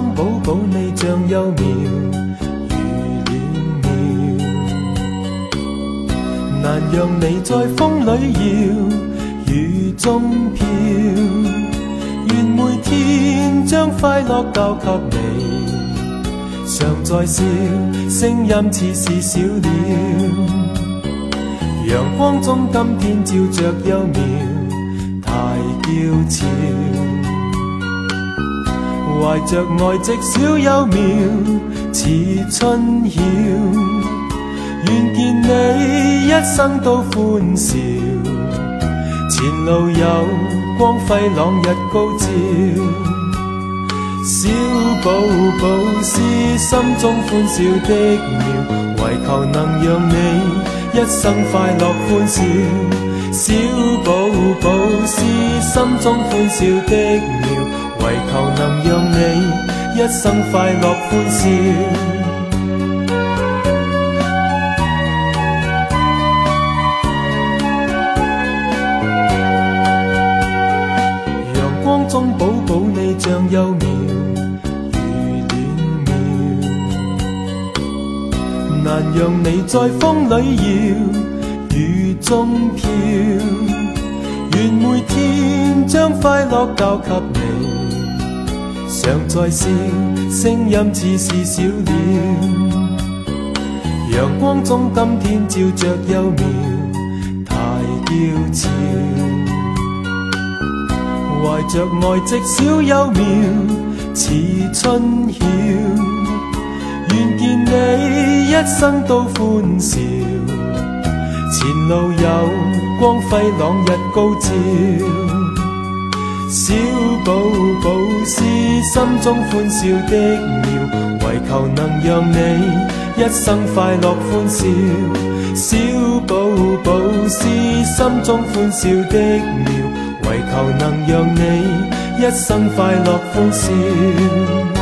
宝宝你像幼苗如恋苗，难让你在风里摇，雨中飘。愿每天将快乐交给你，常在笑，声音似是小鸟。阳光中今天照着幼苗，太娇俏。怀着爱直小幼苗，似春晓。愿见你一生都欢笑，前路有光辉朗日高照。小宝宝是心中欢笑的苗，唯求能让你一生快乐欢笑。小宝宝是心中欢笑的苗，唯求能让你一生快乐欢笑。阳光中宝宝你像幼苗如恋苗，难让你在风里摇，雨中飘。愿每天将快乐交给你，常在笑，声音似是小鸟。阳光中今天照着幼苗，太娇俏。怀着爱直小幼苗，似春晓。愿见你一生都欢笑，前路有光辉朗日高照。小宝宝是心中欢笑的苗，唯求能让你一生快乐欢笑。小宝宝是心中欢笑的苗，唯求能让你一生快乐欢笑。